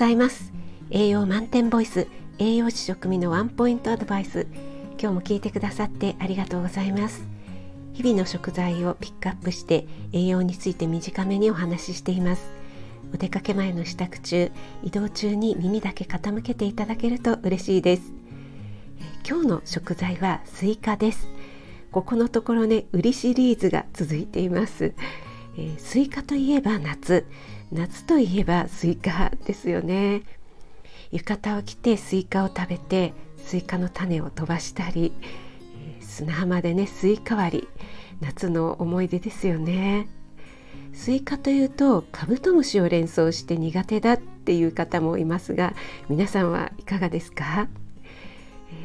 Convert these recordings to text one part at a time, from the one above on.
ざいます。栄養満点ボイス栄養士しょくみのワンポイントアドバイス。今日も聞いてくださってありがとうございます。日々の食材をピックアップして栄養について短めにお話ししています。お出かけ前の支度中移動中に耳だけ傾けていただけると嬉しいです。今日の食材はスイカです。ここのところね瓜シリーズが続いています、えー、スイカといえば夏。夏といえばスイカですよね。浴衣を着てスイカを食べてスイカの種を飛ばしたり砂浜でねスイカ割り。夏の思い出ですよね。スイカというとカブトムシを連想して苦手だっていう方もいますが皆さんはいかがですか？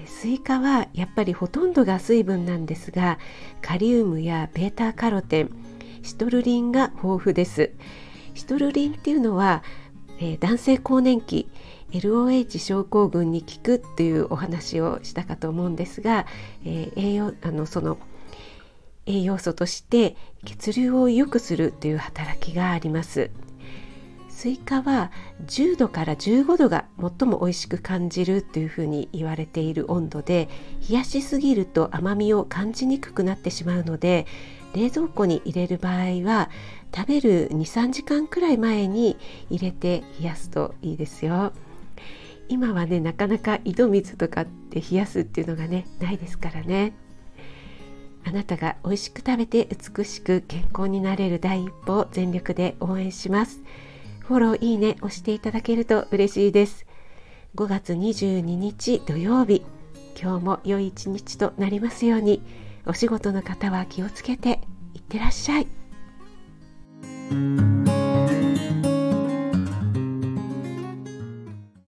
スイカはやっぱりほとんどが水分なんですがカリウムやベータカロテンシトルリンが豊富です。シトルリンっていうのは、えー、男性更年期 LOH 症候群に効くっていうお話をしたかと思うんですが、えー、栄養あのその栄養素として血流を良くするという働きがあります。スイカは10度から15度が最も美味しく感じるというふうに言われている温度で冷やしすぎると甘みを感じにくくなってしまうので冷蔵庫に入れる場合は食べる23時間くらい前に入れて冷やすといいですよ。今はねなかなか井戸水とかって冷やすっていうのがねないですからね。あなたが美味しく食べて美しく健康になれる第一歩を全力で応援します。フォローいいね押していただけると嬉しいです。5月22日土曜日今日も良い一日となりますようにお仕事の方は気をつけていってらっしゃい。